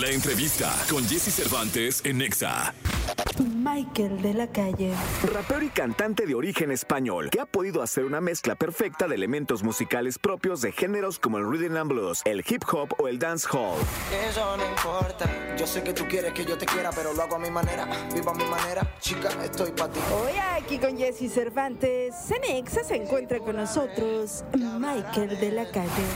La entrevista con Jesse Cervantes en Nexa. Michael de la calle. Rapero y cantante de origen español, que ha podido hacer una mezcla perfecta de elementos musicales propios de géneros como el rhythm and blues, el hip hop o el dancehall. Eso no importa. Yo sé que tú quieres que yo te quiera, pero lo hago a mi manera. Vivo a mi manera. Chica, estoy para ti. Hoy aquí con Jesse Cervantes, Cenexa se encuentra con nosotros Michael de la calle.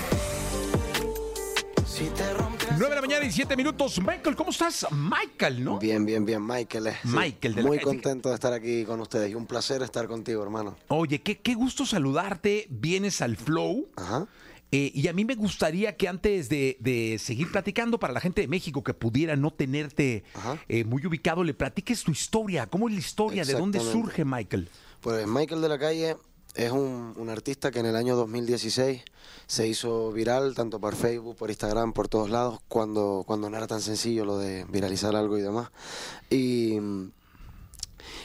Si te. 9 de la mañana y 7 minutos. Michael, ¿cómo estás? Michael, ¿no? Bien, bien, bien, Michael. eh, sí. Michael de la Muy calle. contento de estar aquí con ustedes y un placer estar contigo, hermano. Oye, qué, qué gusto saludarte. Vienes al Flow. Ajá. Eh, y a mí me gustaría que antes de, de seguir platicando para la gente de México que pudiera no tenerte eh, muy ubicado, le platiques tu historia. ¿Cómo es la historia? ¿De dónde surge Michael? Pues Michael de la Calle es un, un artista que en el año 2016 se hizo viral tanto por Facebook, por Instagram, por todos lados, cuando, cuando no era tan sencillo lo de viralizar algo y demás. Y,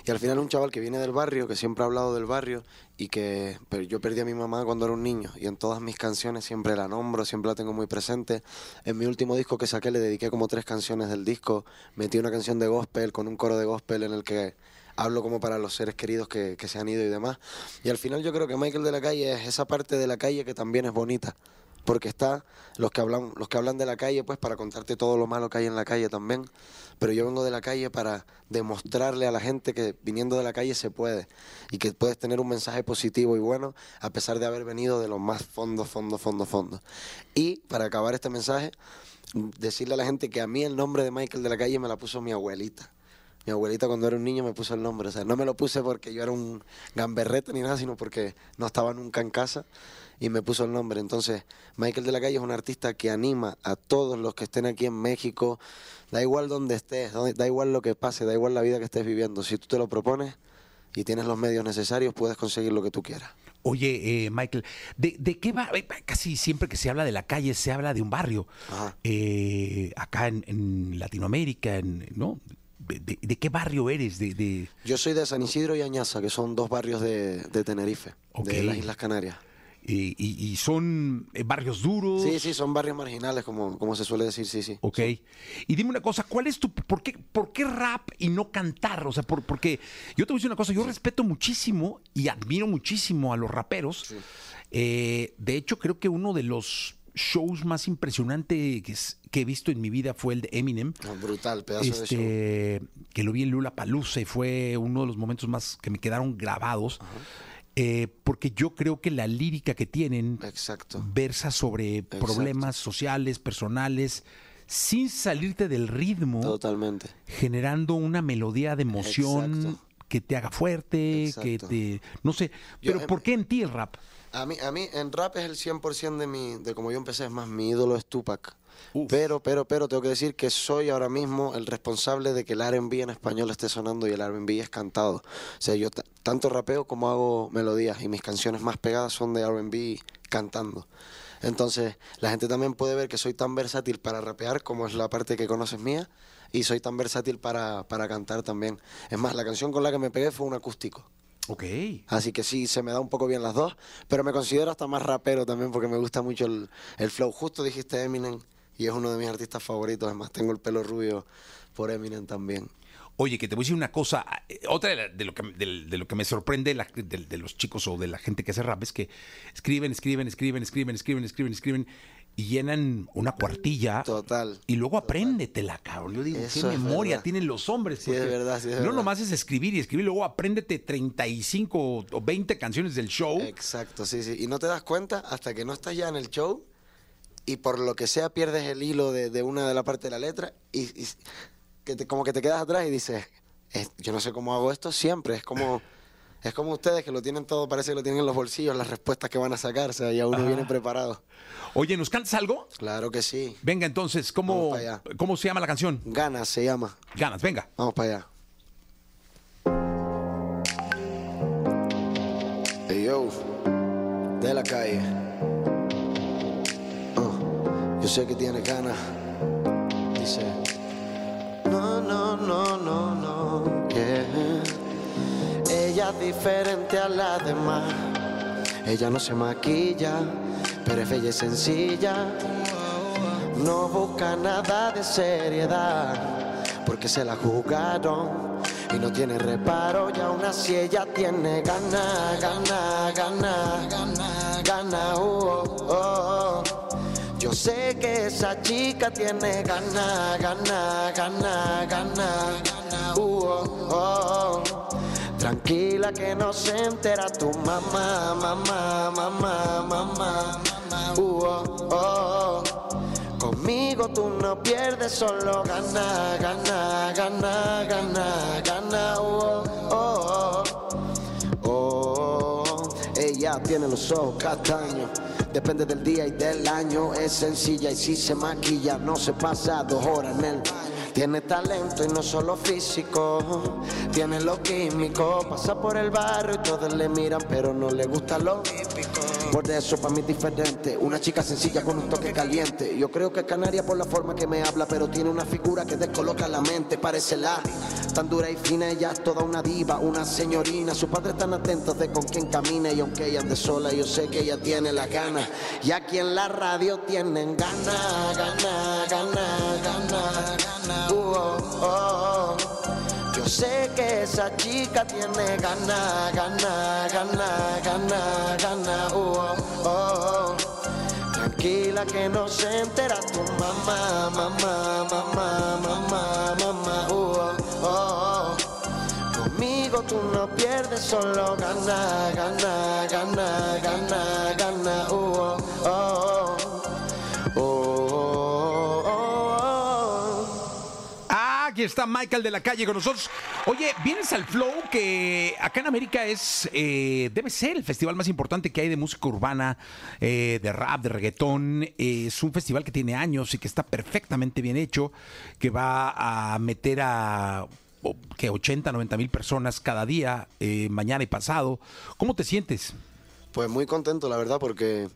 y al final un chaval que viene del barrio, que siempre ha hablado del barrio y que pero yo perdí a mi mamá cuando era un niño y en todas mis canciones siempre la nombro, siempre la tengo muy presente. En mi último disco que saqué le dediqué como tres canciones del disco, metí una canción de gospel con un coro de gospel en el que hablo como para los seres queridos que, se han ido y demás. Y al final yo creo que Michael de la calle es esa parte de la calle que también es bonita. Porque está los que hablan, los que hablan de la calle, pues para contarte todo lo malo que hay en la calle también. Pero yo vengo de la calle para demostrarle a la gente que viniendo de la calle se puede. Y que puedes tener un mensaje positivo y bueno, a pesar de haber venido de lo más fondo, fondo, fondo, fondo. Y para acabar este mensaje, decirle a la gente que a mí el nombre de Michael de la calle me la puso mi abuelita. Mi abuelita cuando era un niño me puso el nombre, o sea, no me lo puse porque yo era un gamberrete ni nada, sino porque no estaba nunca en casa y me puso el nombre. Entonces, Michael de la Calle es un artista que anima a todos los que estén aquí en México, da igual donde estés, da igual lo que pase, da igual la vida que estés viviendo, si tú te lo propones y tienes los medios necesarios, puedes conseguir lo que tú quieras. Oye, eh, Michael, ¿de, de qué va? eh, Casi siempre que se habla de la calle se habla de un barrio. Eh, acá en, en Latinoamérica, en, ¿no? ¿De, qué barrio eres? De, de- Yo soy de San Isidro y Añaza, que son dos barrios de, de Tenerife, de las Islas Canarias. y, y son eh, barrios duros. Sí, sí, son barrios marginales, como, como se suele decir, sí, sí. Ok. Y dime una cosa, ¿cuál es tu. ¿Por qué, por qué rap y no cantar? O sea, por, porque yo te voy a decir una cosa, yo respeto muchísimo y admiro muchísimo a los raperos. Eh, de hecho, creo que uno de los shows más impresionantes que, he visto en mi vida fue el de Eminem. Ah, Brutal, pedazo de show. Este, que lo vi en Lula Palusa y fue uno de los momentos más que me quedaron grabados. Eh, porque yo creo que la lírica que tienen Exacto. versa sobre problemas sociales, personales, sin salirte del ritmo, Totalmente. generando una melodía de emoción Exacto. que te haga fuerte, que te... No sé, Yo, pero em, ¿por qué en ti el rap? A mí, a mí en rap es el 100% de mi, de como yo empecé, es más, mi ídolo es Tupac. Uf. Pero, pero, pero, tengo que decir que soy ahora mismo el responsable de que el R&B en español esté sonando y el R&B es cantado. O sea, yo ta- tanto rapeo como hago melodías y mis canciones más pegadas son de R&B cantando. Entonces, la gente también puede ver que soy tan versátil para rapear como es la parte que conoces mía y soy tan versátil para, para cantar también. Es más, la canción con la que me pegué fue un acústico. Ok. Así que sí, se me da un poco bien las dos, pero me considero hasta más rapero también porque me gusta mucho el, el flow. Justo dijiste Eminem y es uno de mis artistas favoritos, además tengo el pelo rubio por Eminem también. Oye, que te voy a decir una cosa. eh, Otra de, la- de lo, que, de, de lo que me sorprende la- de los chicos o de la gente que hace rap es que escriben, escriben, escriben, escriben, escriben, escriben, escriben y llenan una cuartilla. Total. Y luego apréndetela, cabrón. Yo digo, Eso qué memoria verdad. tienen los hombres. Sí, es verdad, sí, es No verdad. nomás es escribir y escribir, luego apréndete 35 o 20 canciones del show. Exacto, sí, sí. Y no te das cuenta hasta que no estás ya en el show y por lo que sea pierdes el hilo de, de una de la parte de la letra y, y que te- como que te quedas atrás y dices, "Es- yo no sé cómo hago esto siempre, es como... Es como ustedes que lo tienen todo, parece que lo tienen en los bolsillos, las respuestas que van a sacar, o sea, ya uno viene preparado. Oye, ¿nos cantas algo? Claro que sí. Venga, entonces, ¿cómo. ¿cómo se llama la canción? Ganas se llama. Ganas, venga. Vamos para allá. Hey yo, de la calle. Uh, yo sé que tienes ganas. Dice. Diferente a las demás. Ella no se maquilla, pero es bella y sencilla. no busca nada de seriedad, porque se la jugaron y no tiene reparo y aún así ella tiene gana, gana, gana, gana, gana, oh, oh, oh. Yo sé que esa chica tiene gana, gana, gana, gana, uh, oh, oh. Tranquila que no se entera tu mamá, mamá, mamá, mamá, uh, oh, oh. Conmigo tú no pierdes, solo gana, gana, gana, gana, gana, uh, oh, oh, oh. Ella tiene los ojos castaños. Depende del día y del año, es sencilla y si se maquilla no se pasa dos horas en el tiene talento y no solo físico, tiene lo químico, pasa por el barrio y todos le miran pero no le gusta lo típico. Por eso para mí es diferente, una chica sencilla con un toque caliente. Yo creo que es canaria por la forma que me habla, pero tiene una figura que descoloca la mente, parece la tan dura y fina, ella es toda una diva, una señorina. Sus padres están atentos de con quién camina y aunque ella ande sola, yo sé que ella tiene la gana. Y aquí en la radio tienen gana, gana, gana, gana, gana. Uh, oh, oh. Sé que esa chica tiene gana, gana, gana, gana, gana. Uh, oh, oh. Tranquila que no se entera tu mamá, mamá, mamá, mamá, mamá. Uh, oh, oh. Conmigo tú no pierdes, solo gana, gana, gana, gana. Está Michael de la calle con nosotros. Oye, vienes al Flow, que acá en América es, eh, debe ser el festival más importante que hay de música urbana, eh, de rap, de reggaetón. Es un festival que tiene años y que está perfectamente bien hecho, que va a meter a que 80, 90 mil personas cada día, eh, mañana y pasado. ¿Cómo te sientes? Pues muy contento, la verdad, porque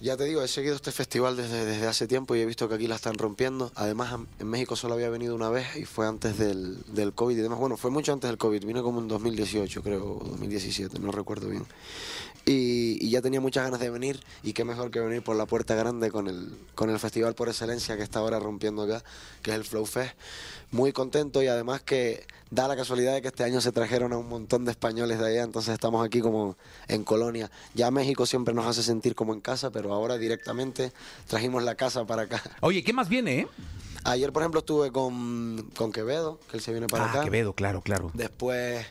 ya te digo, he seguido este festival desde, desde hace tiempo y he visto que aquí la están rompiendo. Además, en- México solo había venido una vez y fue antes del, del COVID y demás. Bueno, fue mucho antes del COVID, vino como en 2018, creo, o 2017, no recuerdo bien. Y, y ya tenía muchas ganas de venir y qué mejor que venir por la puerta grande con el, con el festival por excelencia que está ahora rompiendo acá, que es el Flow Fest. Muy contento y además que da la casualidad de que este año se trajeron a un montón de españoles de allá, entonces estamos aquí como en Colonia. Ya México siempre nos hace sentir como en casa, pero ahora directamente trajimos la casa para acá. Oye, ¿qué más viene, eh? Ayer, por ejemplo, estuve con, con Quevedo, que él se viene para ah, acá. Quevedo, claro, claro. Después,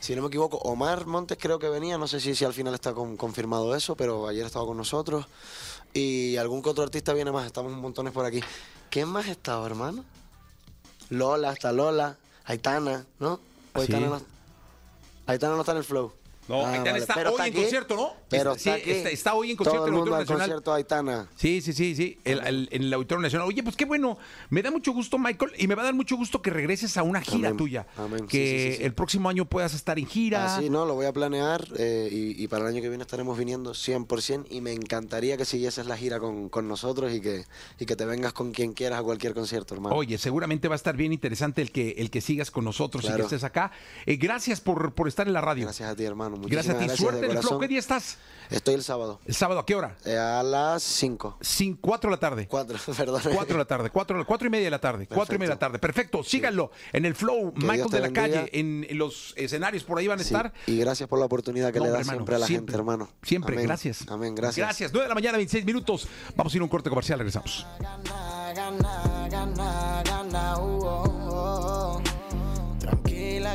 si no me equivoco, Omar Montes creo que venía, no sé si, si al final está con- confirmado eso, pero ayer estaba con nosotros. Y algún que otro artista viene más, estamos un montones por aquí. ¿Quién más estaba, hermano? Lola, está Lola, Aitana, ¿no? O ¿Ah, sí? Aitana, no, Aitana no está en el flow. No, Ah, Aitana vale. está Pero hoy en aquí, concierto, ¿no? Pero Está- sí, está- está hoy en concierto Todo en el el mundo Auditorio al Nacional. concierto Aitana. Sí, sí, sí, sí, el- el- en el Auditorio Nacional. Oye, pues qué bueno, me da mucho gusto, Michael, y me va a dar mucho gusto que regreses a una gira Amén, tuya. amén, sí, Que sí, sí, sí. el próximo año puedas estar en gira. Así, no, lo voy a planear eh, y, y para el año que viene estaremos viniendo 100% y me encantaría que siguieses la gira con, con nosotros y que, y que te vengas con quien quieras a cualquier concierto, hermano. Oye, seguramente va a estar bien interesante el que, el que sigas con nosotros y que estés acá. Eh, gracias por, por estar en la radio. Gracias a ti, hermano. Gracias a ti. Muchísimas Suerte en el flow. ¿Qué día estás? Estoy el sábado, El sábado, ¿a qué hora? eh, a las 5. Sin, cuatro de la tarde. 4, perdón. Cuatro de la tarde, cuatro, cuatro y media de la tarde, cuatro y media de la tarde. Perfecto, síganlo en el flow, Que Michael Dios te de la bendiga. calle, en, en los escenarios por ahí van a Sí, estar. Y gracias por la oportunidad que No, le das hermano, siempre a la siempre, gente, hermano. Siempre, Amén. gracias. Amén, gracias. Gracias. 9 de la mañana, 26 minutos. Vamos a ir a un corte comercial, regresamos. Gana, gana, gana,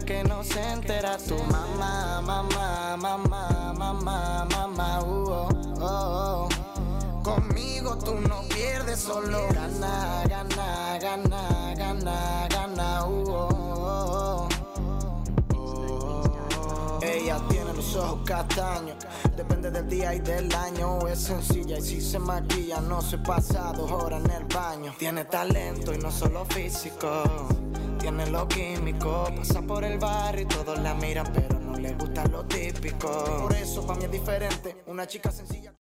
que no se entera tu mamá, mamá, mamá, mamá, mamá, uh, oh, oh, oh. Conmigo tú no pierdes, solo gana, gana, gana, gana, gana, uh, oh, oh. Ella tiene los ojos castaños, depende del día y del año. Es sencilla y si se maquilla, no se pasa dos horas en el baño. Tiene talento y no solo físico, tiene lo químico. Pasa por el barrio y todos la miran, pero no le gusta lo típico. Por eso para mí es diferente, una chica sencilla.